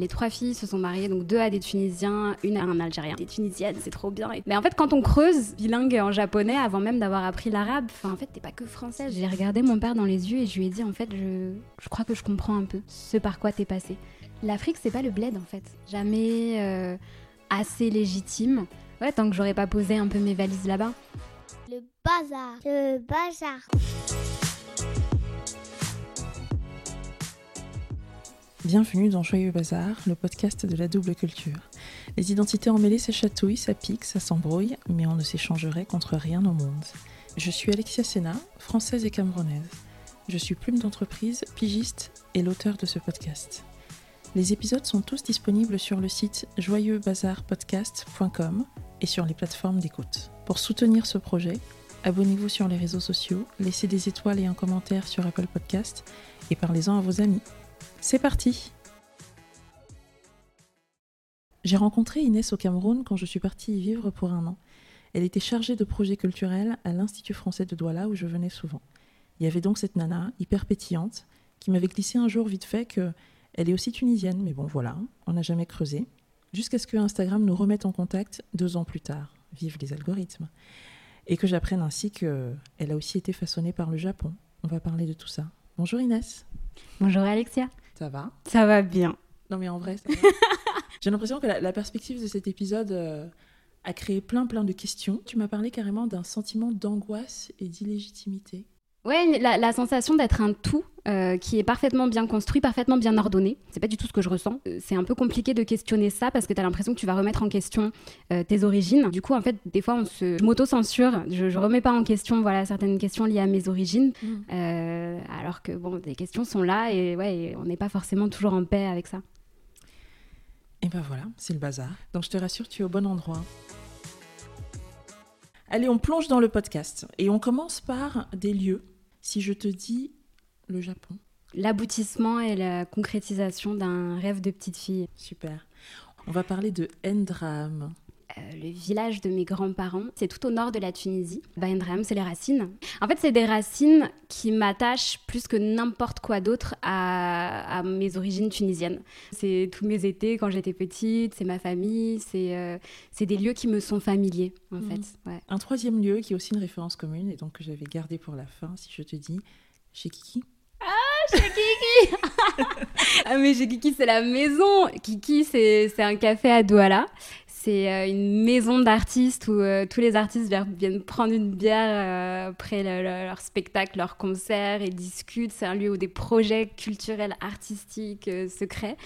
Les trois filles se sont mariées, donc deux à des Tunisiens, une à un Algérien. Des Tunisiennes, c'est trop bien. Mais en fait, quand on creuse, bilingue en japonais, avant même d'avoir appris l'arabe, en fait, t'es pas que française. J'ai regardé mon père dans les yeux et je lui ai dit, en fait, je, je crois que je comprends un peu ce par quoi t'es passé. L'Afrique, c'est pas le bled, en fait. Jamais euh, assez légitime. Ouais, tant que j'aurais pas posé un peu mes valises là-bas. Le bazar. Le bazar. Bienvenue dans Joyeux Bazar, le podcast de la double culture. Les identités emmêlées, ça chatouille, ça pique, ça s'embrouille, mais on ne s'échangerait contre rien au monde. Je suis Alexia Sena, française et camerounaise. Je suis plume d'entreprise, pigiste et l'auteur de ce podcast. Les épisodes sont tous disponibles sur le site joyeuxbazarpodcast.com et sur les plateformes d'écoute. Pour soutenir ce projet, abonnez-vous sur les réseaux sociaux, laissez des étoiles et un commentaire sur Apple Podcast et parlez-en à vos amis. C'est parti J'ai rencontré Inès au Cameroun quand je suis partie y vivre pour un an. Elle était chargée de projets culturels à l'Institut français de Douala où je venais souvent. Il y avait donc cette nana, hyper pétillante, qui m'avait glissé un jour vite fait que elle est aussi tunisienne, mais bon voilà, on n'a jamais creusé. Jusqu'à ce que Instagram nous remette en contact deux ans plus tard. Vive les algorithmes. Et que j'apprenne ainsi qu'elle a aussi été façonnée par le Japon. On va parler de tout ça. Bonjour Inès. Bonjour Alexia. Ça va Ça va bien. Non mais en vrai, ça va. j'ai l'impression que la, la perspective de cet épisode euh, a créé plein plein de questions. Tu m'as parlé carrément d'un sentiment d'angoisse et d'illégitimité. Ouais, la, la sensation d'être un tout euh, qui est parfaitement bien construit, parfaitement bien ordonné. C'est pas du tout ce que je ressens. Euh, C'est un peu compliqué de questionner ça parce que tu as l'impression que tu vas remettre en question euh, tes origines. Du coup, en fait, des fois, on se... je m'auto-censure. Je, je remets pas en question voilà, certaines questions liées à mes origines. Euh, alors que, bon, des questions sont là et, ouais, et on n'est pas forcément toujours en paix avec ça. Et ben voilà, c'est le bazar. Donc je te rassure, tu es au bon endroit. Allez, on plonge dans le podcast et on commence par des lieux. Si je te dis le Japon, L'aboutissement et la concrétisation d'un rêve de petite fille. super. On va parler de Ndram. Euh, le village de mes grands-parents, c'est tout au nord de la Tunisie. Baendram, c'est les racines. En fait, c'est des racines qui m'attachent plus que n'importe quoi d'autre à, à mes origines tunisiennes. C'est tous mes étés quand j'étais petite, c'est ma famille, c'est euh, des lieux qui me sont familiers, en Mhm. fait. Ouais. Un troisième lieu qui est aussi une référence commune et donc que j'avais gardé pour la fin, si je te dis chez Kiki. Ah mais chez Kiki c'est la maison. Kiki c'est un café à Douala. C'est euh, une maison d'artistes où euh, tous les artistes viennent- prendre une bière euh, après le- le- leur spectacle, leur concert et discutent. C'est un lieu où des projets culturels, artistiques euh, se créent.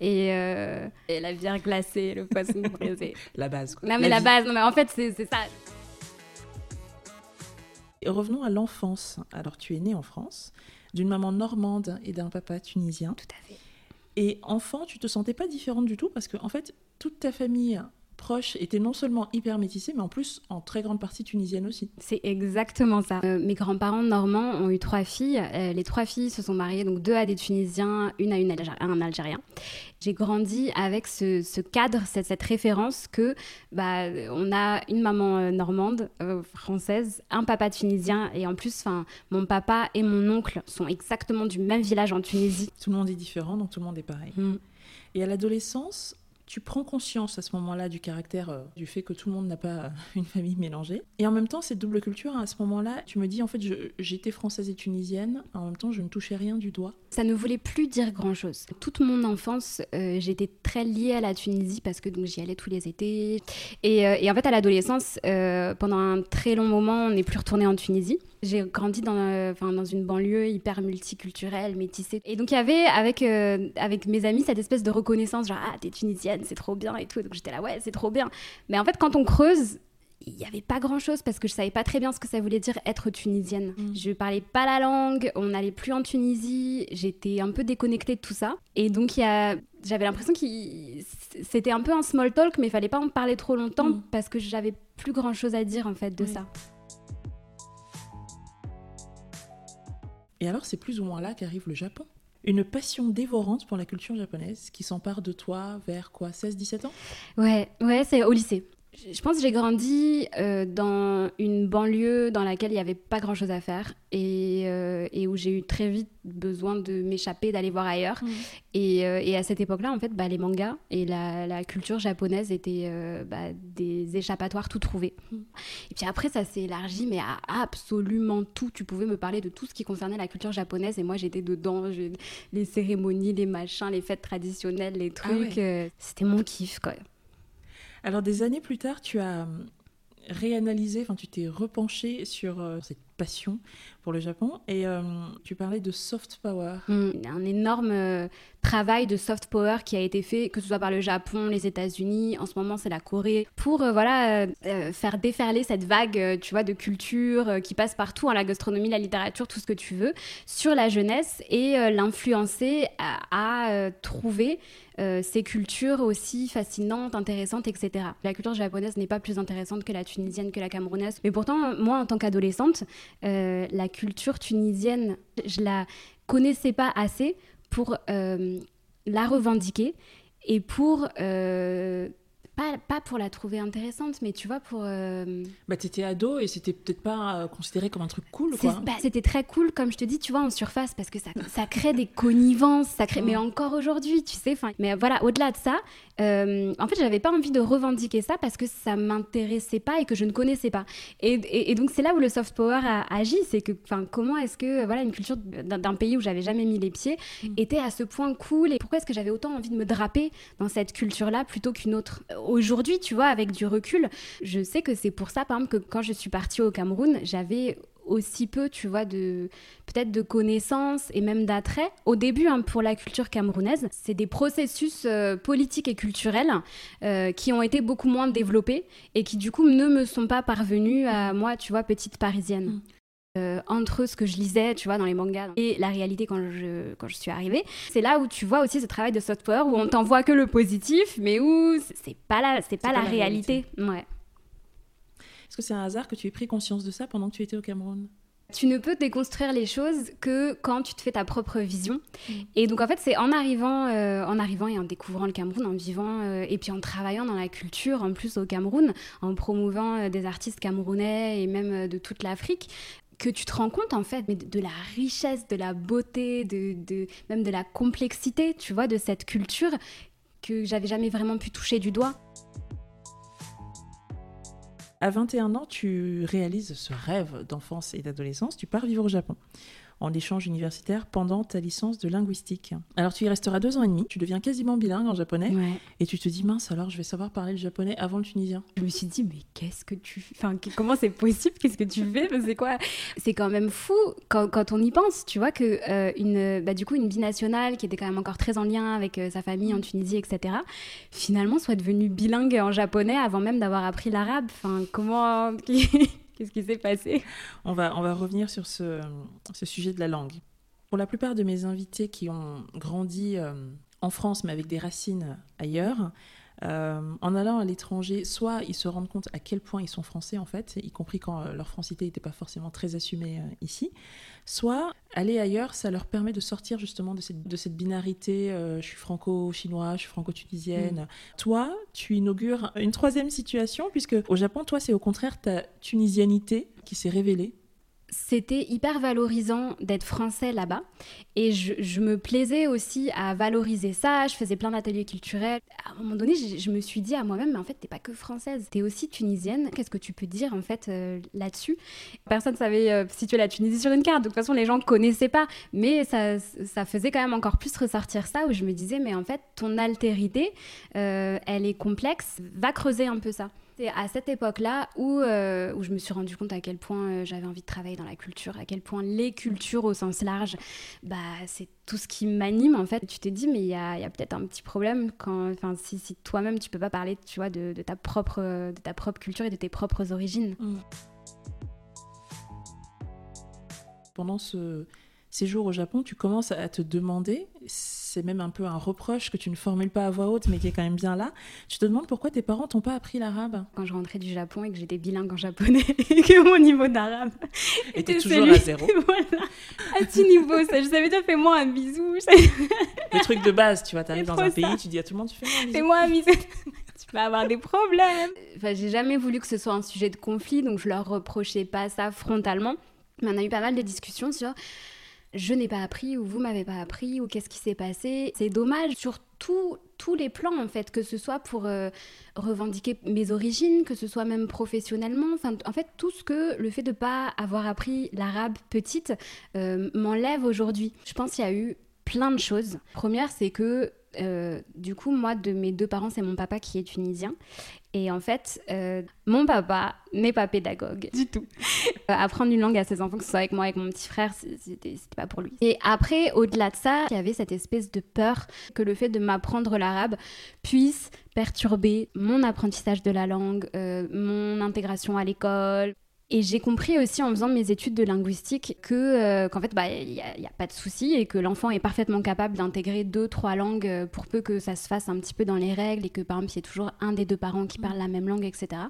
Et, et la bière glacée, le poisson braisé. La base. Quoi. Non mais la base, non mais en fait c'est c'est ça. Et revenons à l'enfance. Alors tu es née en France, d'une maman normande et d'un papa tunisien. Tout à fait. Et enfant, tu te sentais pas différente du tout parce que en fait, toute ta famille proche était non seulement hyper métissée, mais en plus en très grande partie tunisienne aussi. C'est exactement ça. Euh, mes grands-parents normands ont eu trois filles. Euh, les trois filles se sont mariées, donc deux à des Tunisiens, une à une un Algérien. J'ai grandi avec ce, ce cadre, cette, cette référence que bah, on a une maman euh, normande, euh, française, un papa tunisien, et en plus, mon papa et mon oncle sont exactement du même village en Tunisie. Tout le monde est différent, donc tout le monde est pareil. Mm. Et à l'adolescence, tu prends conscience à ce moment-là du caractère, euh, du fait que tout le monde n'a pas une famille mélangée. Et en même temps, cette double culture, à ce moment-là, tu me dis, en fait, j'étais française et tunisienne, en même temps, je ne touchais rien du doigt. Ça ne voulait plus dire grand-chose. Toute mon enfance, euh, j'étais très liée à la Tunisie parce que j'y allais tous les étés. Et, euh, et en fait, à l'adolescence, pendant un très long moment, on n'est plus retourné en Tunisie. J'ai grandi dans, euh, une banlieue hyper multiculturelle, métissée. Et donc, il y avait avec, euh, avec mes amis cette espèce de reconnaissance, genre, ah, t'es tunisienne, c'est trop bien et tout. Donc, j'étais là, ouais, c'est trop bien. Mais en fait, quand on creuse, il n'y avait pas grand chose parce que je savais pas très bien ce que ça voulait dire être tunisienne. Mm. Je parlais pas la langue, on n'allait plus en Tunisie, j'étais un peu déconnectée de tout ça. Et donc il y a... j'avais l'impression que c'était un peu un small talk, mais il fallait pas en parler trop longtemps Mm. parce que j'avais plus grand chose à dire en fait de Oui. ça. Et alors, c'est plus ou moins là qu'arrive le Japon. Une passion dévorante pour la culture japonaise qui s'empare de toi vers quoi 16-17 ans? Ouais, ouais, c'est au lycée. Je pense que j'ai grandi euh, dans une banlieue dans laquelle il n'y avait pas grand-chose à faire et, euh, et où j'ai eu très vite besoin de m'échapper, d'aller voir ailleurs. Mmh. Et, euh, et à cette époque-là, en fait, bah, les mangas et la, la culture japonaise étaient bah, des échappatoires tout trouvés. Mmh. Et puis après, ça s'est élargi, mais à absolument tout. Tu pouvais me parler de tout ce qui concernait la culture japonaise et moi, j'étais dedans. Je- les cérémonies, les machins, les fêtes traditionnelles, les Ah trucs. ouais. C'était mon kiff, quoi. Alors des années plus tard, tu as hum, réanalysé, enfin tu t'es repenché sur euh, cette passion pour le Japon et euh, tu parlais de soft power. Mm, un énorme euh, travail de soft power qui a été fait, que ce soit par le Japon, les États-Unis, en ce moment c'est la Corée, pour euh, voilà faire déferler cette vague, tu vois, de culture qui passe partout, hein, la gastronomie, la littérature, tout ce que tu veux, sur la jeunesse et l'influencer à, trouver ces cultures aussi fascinantes, intéressantes, etc. La culture japonaise n'est pas plus intéressante que la tunisienne, que la camerounaise. Mais pourtant, moi, en tant qu'adolescente, euh, la culture tunisienne, je la connaissais pas assez pour euh, la revendiquer et pour euh, pas, pas pour la trouver intéressante, mais tu vois pour euh, Bah t'étais ado et c'était peut-être pas euh, considéré comme un truc cool quoi. bah, c'était très cool, comme je te dis, tu vois, en surface, parce que ça, ça crée des connivences, ça crée, mais encore aujourd'hui, tu sais. 'fin, Mais voilà, au-delà de ça, euh, en fait, j'avais pas envie de revendiquer ça parce que ça m'intéressait pas et que je ne connaissais pas. Et, et- et donc, c'est là où le soft power a agi, c'est que, enfin, comment est-ce que, voilà, une culture d'un d'un pays où j'avais jamais mis les pieds Mm. était à ce point cool et pourquoi est-ce que j'avais autant envie de me draper dans cette culture-là plutôt qu'une autre? Aujourd'hui, tu vois, avec du recul, je sais que c'est pour ça, par exemple, que quand je suis partie au Cameroun, j'avais aussi peu, tu vois, de peut-être de connaissances et même d'attrait. Au début, hein, pour la culture camerounaise, c'est des processus euh, politiques et culturels euh, qui ont été beaucoup moins développés et qui du coup ne me sont pas parvenus à moi, tu vois, petite parisienne. Euh, entre ce que je lisais, tu vois, dans les mangas et la réalité quand je, quand je suis arrivée, c'est là où tu vois aussi ce travail de soft power où on t'envoie que le positif, mais où c'est- pas la, c'est pas, pas la, la réalité. Ouais. Est-ce que c'est un hasard que tu aies pris conscience de ça pendant que tu étais au Cameroun? Tu ne peux déconstruire les choses que quand tu te fais ta propre vision. Mm. Et donc en fait, c'est en arrivant, euh, en arrivant et en découvrant le Cameroun, en vivant euh, et puis en travaillant dans la culture, en plus au Cameroun, en promouvant euh, des artistes camerounais et même euh, de toute l'Afrique que tu te rends compte en fait mais de, la richesse, de la beauté, de, de- même de la complexité, tu vois, de cette culture que j'avais jamais vraiment pu toucher du doigt. À 21 ans, tu réalises ce rêve d'enfance et d'adolescence, tu pars vivre au Japon en échange universitaire pendant ta licence de linguistique. Alors tu y resteras deux ans et demi, tu deviens quasiment bilingue en japonais Ouais. et tu te dis mince alors je vais savoir parler le japonais avant le tunisien. Je me suis dit, mais qu'est-ce que tu Enfin, comment c'est possible? Qu'est-ce que tu fais? C'est quoi? C'est quand même fou quand, quand on y pense, tu vois, que euh, une, bah, du coup, une binationale qui était quand même encore très en lien avec euh, sa famille en Tunisie, etc., finalement soit devenue bilingue en japonais avant même d'avoir appris l'arabe. Enfin, comment. Qu'est-ce qui s'est passé? On va, revenir sur ce, ce sujet de la langue. Pour la plupart de mes invités qui ont grandi euh, en France mais avec des racines ailleurs, euh, en allant à l'étranger, soit ils se rendent compte à quel point ils sont français en fait, y compris quand euh, leur francité n'était pas forcément très assumée euh, ici, soit aller ailleurs, ça leur permet de sortir justement de cette, de cette binarité, euh, je suis franco-chinois, je suis franco-tunisienne. Toi, tu inaugures une troisième situation, puisque au Japon, toi, c'est au contraire ta tunisianité qui s'est révélée. C'était hyper valorisant d'être français là-bas. Et je, me plaisais aussi à valoriser ça. Je faisais plein d'ateliers culturels. À un moment donné, je, me suis dit à moi-même, mais en fait, t'es pas que française, t'es aussi tunisienne. Qu'est-ce que tu peux dire en fait euh, là-dessus? Personne ne savait euh, situer la Tunisie sur une carte. De toute façon, les gens connaissaient pas. Mais ça, ça faisait quand même encore plus ressortir ça, où je me disais, mais en fait, ton altérité, euh, elle est complexe. Va creuser un peu ça. C'est à cette époque-là où, euh, où je me suis rendu compte à quel point euh, j'avais envie de travailler dans la culture, à quel point les cultures au sens large, bah, c'est tout ce qui m'anime en fait. Tu te dis, mais il y a, y a peut-être un petit problème quand, si, si toi-même tu peux pas parler, tu vois, de, de ta propre, de ta propre culture et de tes propres origines. Pendant ce séjour au Japon, tu commences à te demander, c'est même un peu un reproche que tu ne formules pas à voix haute, mais qui est quand même bien là. Tu te demandes pourquoi tes parents t'ont pas appris l'arabe. Quand je rentrais du Japon et que j'étais bilingue en japonais et que mon niveau d'arabe était toujours celui- à zéro. voilà, à petit niveau, ça. Je savais dire, fais-moi un bisou, Le truc de base, tu vois, t'arrives dans un ça. pays, tu dis à tout le monde, tu fais un bisou. fais-moi un bisou. va avoir des problèmes. Enfin, j'ai jamais voulu que ce soit un sujet de conflit, donc je leur reprochais pas ça frontalement. Mais on a eu pas mal de discussions sur je n'ai pas appris ou vous m'avez pas appris ou qu'est-ce qui s'est passé. C'est dommage sur tous les plans en fait, que ce soit pour euh, revendiquer mes origines, que ce soit même professionnellement. Enfin, en fait, tout ce que le fait de pas avoir appris l'arabe petite euh, m'enlève aujourd'hui. Je pense qu'il y a eu plein de choses. Première, c'est que euh, du coup, moi, de mes deux parents, c'est mon papa qui est tunisien. Et en fait, euh, mon papa n'est pas pédagogue du tout. Euh, apprendre une langue à ses enfants, que ce soit avec moi, avec mon petit frère, c'était pas pour lui. Et après, au-delà de ça, il y avait cette espèce de peur que le fait de m'apprendre l'arabe puisse perturber mon apprentissage de la langue, mon intégration à l'école, et j'ai compris aussi en faisant mes études de linguistique que euh, qu'en fait bah il n'y a, a, pas de souci et que l'enfant est parfaitement capable d'intégrer deux trois langues euh, pour peu que ça se fasse un petit peu dans les règles et que par exemple il y ait toujours un des deux parents qui parle la même langue etc.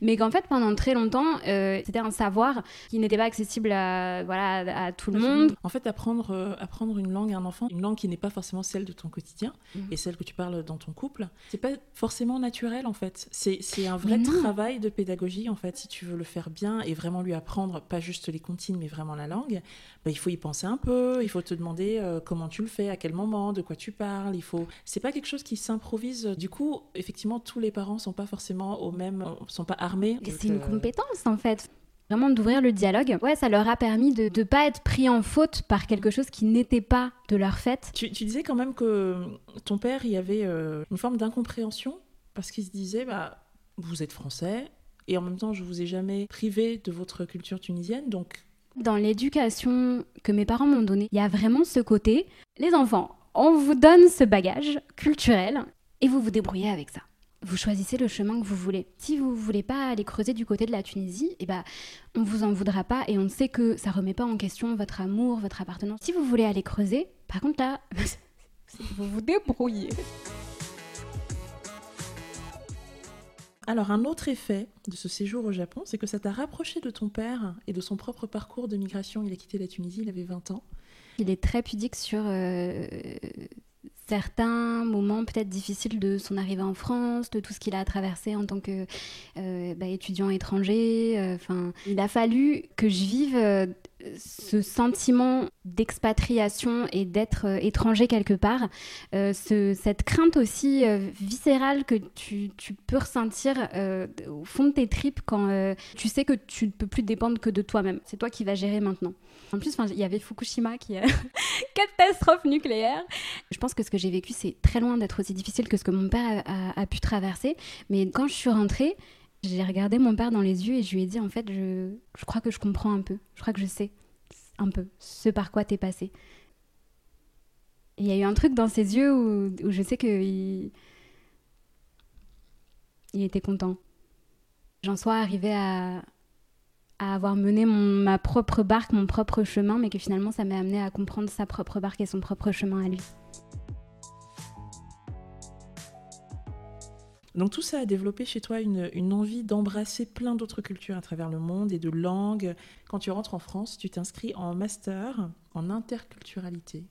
Mais qu'en fait pendant très longtemps euh, c'était un savoir qui n'était pas accessible à voilà à, tout le monde. En fait apprendre apprendre une langue à un enfant, une langue qui n'est pas forcément celle de ton quotidien mhm. et celle que tu parles dans ton couple, c'est pas forcément naturel en fait. C'est un vrai travail de pédagogie en fait si tu veux le faire bien et vraiment lui apprendre pas juste les comptines, mais vraiment la langue, bah, il faut y penser un peu, il faut te demander euh, comment tu le fais, à quel moment, de quoi tu parles. Il faut, c'est pas quelque chose qui s'improvise. Du coup, effectivement, tous les parents sont pas forcément au même, sont pas armés. C'est une euh, compétence en fait vraiment d'ouvrir le dialogue. Ouais, ça leur a permis de ne pas être pris en faute par quelque chose qui n'était pas de leur fait. Tu, disais quand même que ton père, il y avait euh, une forme d'incompréhension parce qu'il se disait, bah, vous êtes français, et en même temps, je vous ai jamais privé de votre culture tunisienne, donc. Dans l'éducation que mes parents m'ont donnée, il y a vraiment ce côté, les enfants, on vous donne ce bagage culturel et vous vous débrouillez avec ça. Vous choisissez le chemin que vous voulez. Si vous voulez pas aller creuser du côté de la Tunisie, eh ben, on vous en voudra pas et on sait que ça remet pas en question votre amour, votre appartenance. Si vous voulez aller creuser, par contre là, vous vous débrouillez. Alors, un autre effet de ce séjour au Japon, c'est que ça t'a rapproché de ton père et de son propre parcours de migration. Il a quitté la Tunisie, il avait 20 ans. Il est très pudique sur euh, certains moments peut-être difficiles de son arrivée en France, de tout ce qu'il a traversé en tant que euh, bah, étranger. Euh, il a fallu que je vive ce sentiment d'expatriation et d'être euh, étranger quelque part, euh, cette crainte aussi euh, viscérale que tu, peux ressentir au fond de tes tripes quand tu sais que tu ne peux plus dépendre que de toi-même. C'est toi qui vas gérer maintenant. En plus, il y avait Fukushima qui est catastrophe nucléaire. Je pense que ce que j'ai vécu, c'est très loin d'être aussi difficile que ce que mon père a, a pu traverser. Mais quand je suis rentrée, j'ai regardé mon père dans les yeux et je lui ai dit en fait, je, je crois que je comprends un peu. Je crois que je sais un peu ce par quoi t'es passé. Il y a eu un truc dans ses yeux où, je sais qu'il il était content. J'en sois arrivée à, avoir mené ma propre barque, mon propre chemin, mais que finalement ça m'a amené à comprendre sa propre barque et son propre chemin à lui. Donc tout ça a développé chez toi une, envie d'embrasser plein d'autres cultures à travers le monde et de langues. Quand tu rentres en France, tu t'inscris en master en interculturalité.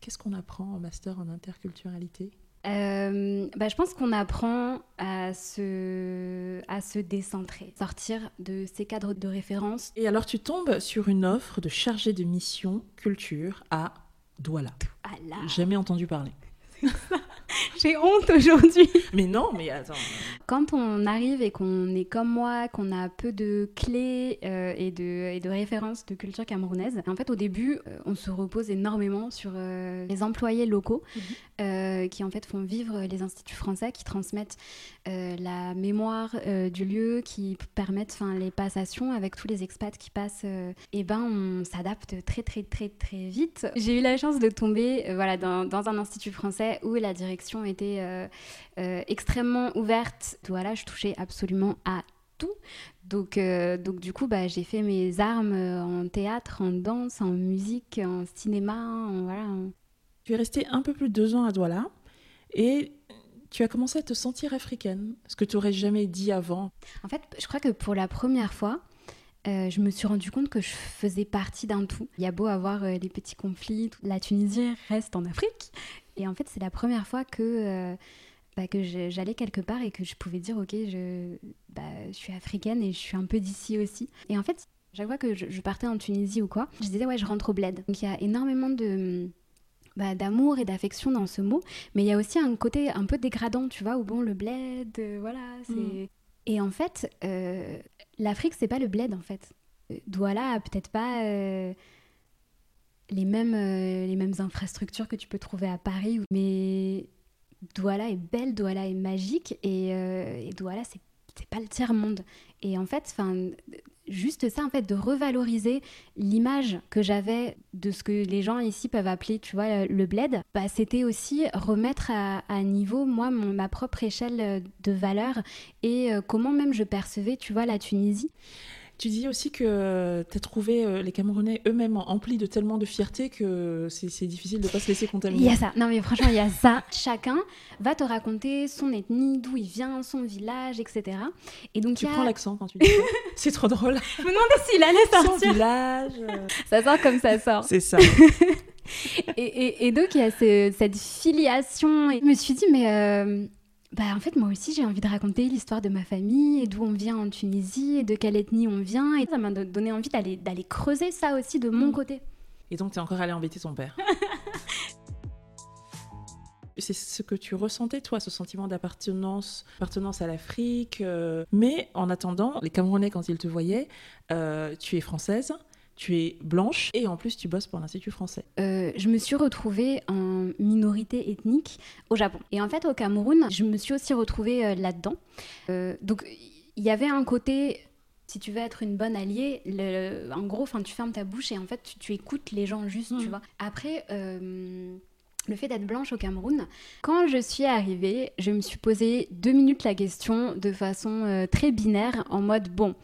Qu'est-ce qu'on apprend en master en interculturalité? Euh, bah, je pense qu'on apprend à se, à se décentrer, sortir de ces cadres de référence. Et alors tu tombes sur une offre de chargé de mission culture à Douala. Douala. Jamais entendu parler. J'ai honte aujourd'hui. Mais non, mais attends. Quand on arrive et qu'on est comme moi, qu'on a peu de clés euh, et, de, et de références de culture camerounaise, en fait, au début, euh, on se repose énormément sur euh, les employés locaux mhm. qui, en fait, font vivre les instituts français, qui transmettent la mémoire du lieu, qui permettent les passations avec tous les expats qui passent. et ben, on s'adapte très, très, très, très vite. J'ai eu la chance de tomber voilà, dans, dans un institut français où la direction était euh, euh, extrêmement ouverte. Voilà, je touchais absolument à tout. Donc, euh, donc du coup, bah, j'ai fait mes armes en théâtre, en danse, en musique, en cinéma. voilà. Tu es restée un peu plus de deux ans à Douala et tu as commencé à te sentir africaine, ce que tu n'aurais jamais dit avant. En fait, je crois que pour la première fois, je me suis rendu compte que je faisais partie d'un tout. Il y a beau avoir les petits conflits, la Tunisie reste en Afrique et en fait, c'est la première fois que, euh, bah, que j'allais quelque part et que je pouvais dire, ok, je, bah, je suis africaine et je suis un peu d'ici aussi. Et en fait, chaque fois que je, partais en Tunisie ou quoi, je disais, ouais, je rentre au bled. Donc il y a énormément de... Bah, d'amour et d'affection dans ce mot, mais il y a aussi un côté un peu dégradant, tu vois, où bon, le bled, euh, voilà, c'est... Mm. Et en fait, euh, l'Afrique, c'est pas le bled, en fait. Douala a peut-être pas les, mêmes, les mêmes infrastructures que tu peux trouver à Paris, mais Douala est belle, Douala est magique et, euh, Douala c'est pas le tiers monde et en fait juste ça en fait de revaloriser l'image que j'avais de ce que les gens ici peuvent appeler tu vois le bled bah, c'était aussi remettre à, niveau moi ma propre échelle de valeur et euh, comment même je percevais tu vois la Tunisie tu dis aussi que tu as trouvé euh, les Camerounais eux-mêmes emplis de tellement de fierté que c'est difficile de ne pas se laisser contaminer. Il y a ça. Non, mais franchement, il y a ça. Chacun va te raconter son ethnie, d'où il vient, son village, etc. Et donc, tu prends l'accent quand tu dis ça. c'est trop drôle. Je me demandais s'il allait sortir. Son village. Euh. Ça sort comme ça sort. C'est ça. et, et, donc, il y a cette filiation. Et je me suis dit, mais. Euh, bah, en fait, moi aussi, j'ai envie de raconter l'histoire de ma famille et d'où on vient en Tunisie et de quelle ethnie on vient. Et ça m'a donné envie d'aller creuser ça aussi de mon mm. côté. Et donc, tu es encore allé embêter ton père c'est ce que tu ressentais, toi, ce sentiment d'appartenance appartenance à l'Afrique. Euh. Mais en attendant, les Camerounais, quand ils te voyaient, euh, tu es française, tu es blanche et en plus tu bosses pour l'Institut français. Euh, je me suis retrouvée en minorité ethnique au Japon. Et en fait au Cameroun, je me suis aussi retrouvée euh, là-dedans. Euh, donc il y avait un côté... Si tu veux être une bonne alliée, en gros, tu fermes ta bouche et en fait, tu, écoutes les gens juste, tu mm. vois. Après, le fait d'être blanche au Cameroun, quand je suis arrivée, je me suis posé deux minutes la question de façon très binaire, en mode, bon,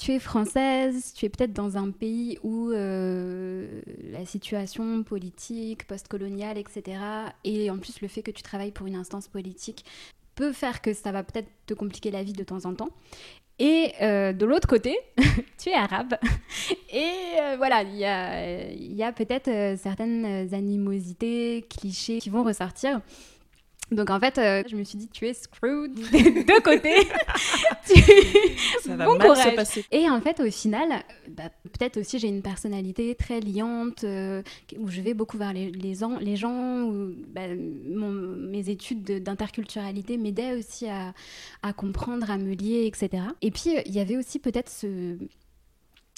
tu es française, tu es peut-être dans un pays où euh, la situation politique, postcoloniale, etc., et en plus le fait que tu travailles pour une instance politique peut faire que ça va peut-être te compliquer la vie de temps en temps. Et euh, de l'autre côté, tu es arabe. Et euh, voilà, il y a, y a peut-être certaines animosités, clichés qui vont ressortir. Donc en fait, euh, je me suis dit, tu es screwed des deux côtés. Ça va mal se passer. Et en fait, au final, bah, peut-être aussi j'ai une personnalité très liante, euh, où je vais beaucoup vers les, les, les gens, où bah, mes études d'interculturalité m'aidaient aussi à, à, comprendre, à me lier, etc. Et puis, il y avait aussi peut-être ce,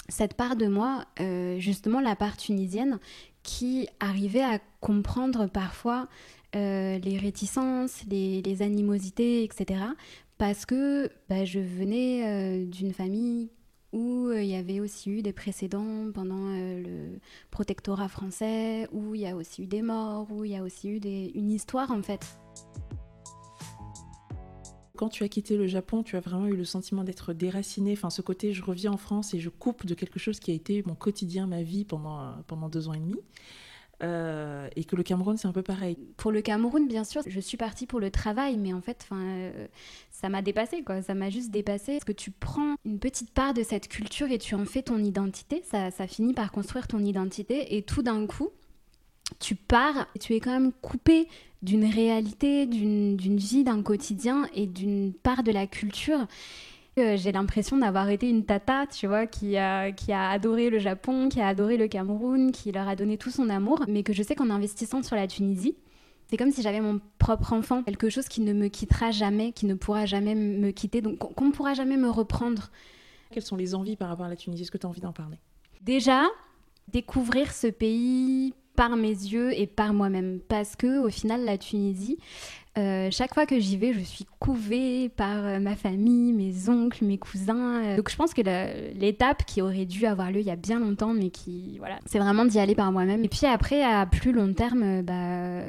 cette part de moi, euh, justement la part tunisienne, qui arrivait à comprendre parfois euh, les réticences, les, animosités, etc. Parce que bah, je venais euh, d'une famille où euh, il y avait aussi eu des précédents pendant le protectorat français, où il y a aussi eu des morts, où il y a aussi eu une histoire en fait. Quand tu as quitté le Japon, tu as vraiment eu le sentiment d'être déraciné, enfin ce côté je reviens en France et je coupe de quelque chose qui a été mon quotidien, ma vie pendant, pendant deux ans et demi. Euh, et que le Cameroun, c'est un peu pareil. Pour le Cameroun, bien sûr, je suis partie pour le travail, mais en fait, euh, ça m'a dépassé, quoi. Ça m'a juste dépassé. Parce que tu prends une petite part de cette culture et tu en fais ton identité. Ça, ça finit par construire ton identité. Et tout d'un coup, tu pars tu es quand même coupé d'une réalité, d'une vie, d'un quotidien et d'une part de la culture j'ai l'impression d'avoir été une tata, tu vois, qui a, qui a adoré le Japon, qui a adoré le Cameroun, qui leur a donné tout son amour, mais que je sais qu'en investissant sur la Tunisie, c'est comme si j'avais mon propre enfant, quelque chose qui ne me quittera jamais, qui ne pourra jamais me quitter, donc qu'on ne pourra jamais me reprendre. Quelles sont les envies par rapport à la Tunisie? Est-ce que tu as envie d'en parler? Déjà, découvrir ce pays par mes yeux et par moi-même, parce que au final, la Tunisie, euh, chaque fois que j'y vais, je suis couvée par euh, ma famille, mes oncles, mes cousins. Euh. Donc je pense que l'étape qui aurait dû avoir lieu il y a bien longtemps, mais qui, voilà, c'est vraiment d'y aller par moi-même. Et puis après, à plus long terme, bah,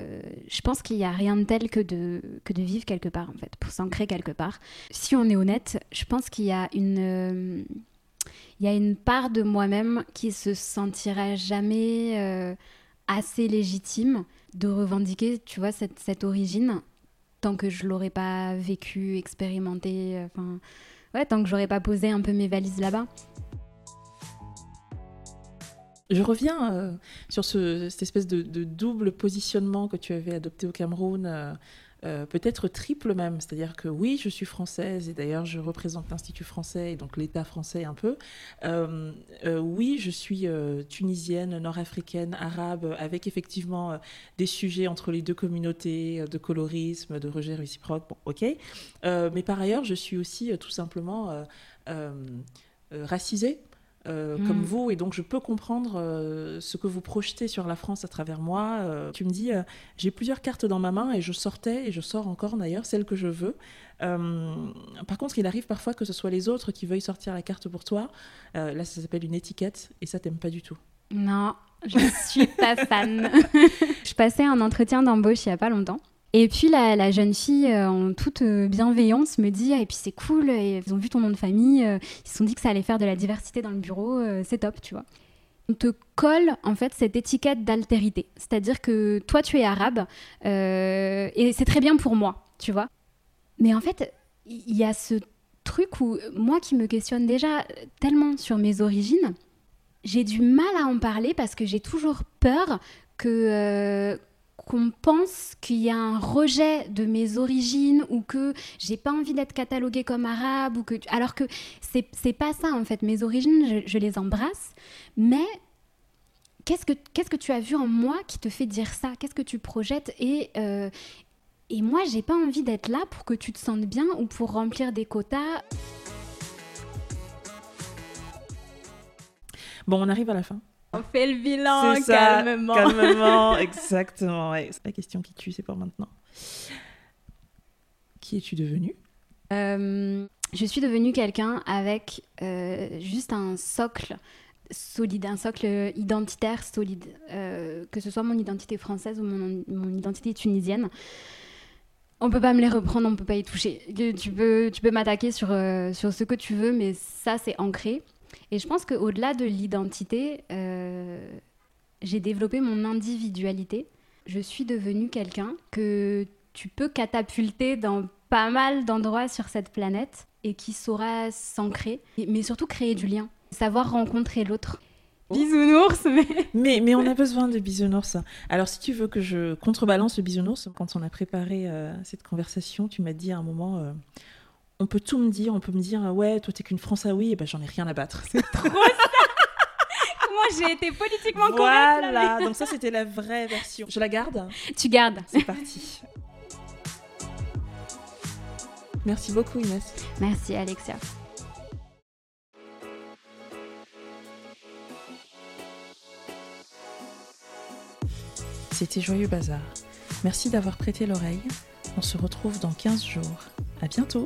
je pense qu'il n'y a rien de tel que de, que de vivre quelque part, en fait, pour s'ancrer quelque part. Si on est honnête, je pense qu'il y a une... il y a une part de moi-même qui se sentira jamais assez légitime de revendiquer, tu vois, cette, cette origine tant que je l'aurais pas vécu, expérimenté, enfin, ouais, tant que j'aurais pas posé un peu mes valises là-bas. Je reviens euh, sur ce, cette espèce de, double positionnement que tu avais adopté au Cameroun, euh, euh, peut-être triple même. C'est-à-dire que oui, je suis française et d'ailleurs je représente l'Institut français et donc l'État français un peu. Euh, euh, oui, je suis tunisienne, nord-africaine, arabe, avec effectivement des sujets entre les deux communautés, de colorisme, de rejet réciproque. Bon, ok. mais par ailleurs, je suis aussi tout simplement racisée. Euh, comme hmm. vous, et donc je peux comprendre euh, ce que vous projetez sur la France à travers moi. Euh, tu me dis, j'ai plusieurs cartes dans ma main et je sortais, et je sors encore d'ailleurs, celle que je veux. par contre, il arrive parfois que ce soit les autres qui veuillent sortir la carte pour toi. là, ça s'appelle une étiquette, et ça, t'aime pas du tout. Non, je suis pas fan. je passais un entretien d'embauche il y a pas longtemps. Et puis la, jeune fille, euh, en toute euh, bienveillance, me dit ah, et puis c'est cool, et ils ont vu ton nom de famille, euh, ils se sont dit que ça allait faire de la diversité dans le bureau, c'est top, tu vois. On te colle en fait cette étiquette d'altérité, c'est-à-dire que toi tu es arabe et c'est très bien pour moi, tu vois. Mais en fait, il y a ce truc où moi qui me questionne déjà tellement sur mes origines, j'ai du mal à en parler parce que j'ai toujours peur que qu'on pense qu'il y a un rejet de mes origines ou que j'ai pas envie d'être cataloguée comme arabe ou que alors que c'est c'est pas ça en fait. Mes origines je, les embrasse mais qu'est-ce que qu'est-ce que tu as vu en moi qui te fait dire ça? Qu'est-ce que tu projettes? Et euh, et moi j'ai pas envie d'être là pour que tu te sentes bien ou pour remplir des quotas. Bon on arrive à la fin on fait le bilan calmement. calmement, exactement. La question qui tue, c'est pour maintenant. Qui es-tu devenu euh, Je suis devenue quelqu'un avec euh, juste un socle solide, un socle identitaire solide, euh, que ce soit mon identité française ou mon, identité tunisienne. On peut pas me les reprendre, on peut pas y toucher. Tu peux, tu peux m'attaquer sur, sur ce que tu veux, mais ça c'est ancré. Et je pense qu'au-delà de l'identité, euh, j'ai développé mon individualité. Je suis devenue quelqu'un que tu peux catapulter dans pas mal d'endroits sur cette planète et qui saura s'ancrer, mais surtout créer du lien, savoir rencontrer l'autre. Bisounours, mais... mais... mais... on a besoin de bisounours. Alors, si tu veux que je contrebalance le bisounours, quand on a préparé euh, cette conversation, tu m'as dit à un moment, euh, on peut tout me dire, on peut me dire ouais, toi t'es qu'une oui et ben j'en ai rien à battre. C'est trop ça. Moi j'ai été politiquement correcte. Voilà, donc ça c'était la vraie version. Je la garde Tu gardes. C'est parti. Merci beaucoup Inès. Merci Alexia. C'était Joyeux Bazar. Merci d'avoir prêté l'oreille. On se retrouve dans 15 jours. À bientôt